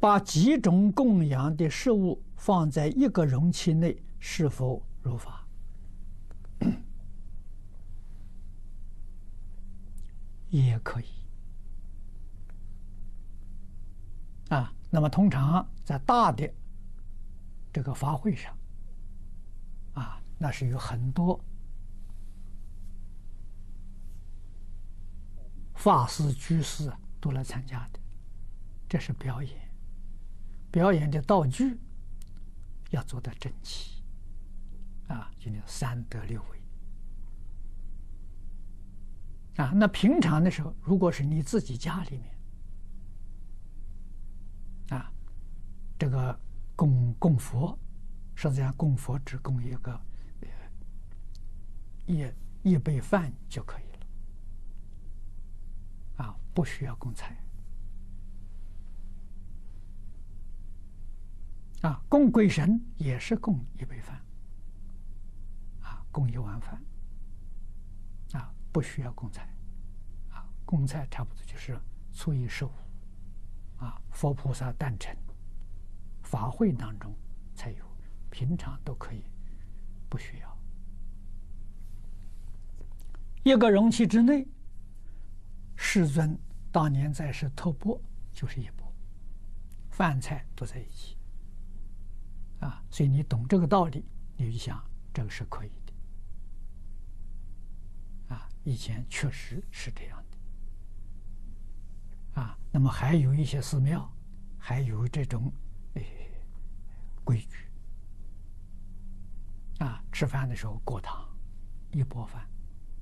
把几种供养的食物放在一个容器内，是否如法？也可以。啊，那么通常在大的这个法会上，啊，那是有很多法师、居士都来参加的，这是表演。表演的道具要做得整齐，啊，就那三德六位。啊，那平常的时候，如果是你自己家里面，啊，这个供供佛，实际上供佛只供一个一一杯饭就可以了，啊，不需要供菜。啊，供鬼神也是供一杯饭，啊，供一碗饭，啊，不需要供菜，啊，供菜差不多就是初一十五，啊，佛菩萨诞辰，法会当中才有，平常都可以，不需要。一个容器之内，世尊当年在世托钵就是一钵，饭菜都在一起。所以你懂这个道理，你就想这个是可以的。啊，以前确实是这样的。啊，那么还有一些寺庙，还有这种诶规矩。啊，吃饭的时候过堂，一钵饭，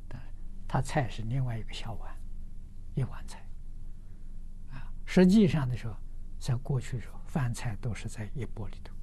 但他菜是另外一个小碗，一碗菜。啊，实际上的时候，在过去的时候，饭菜都是在一钵里头。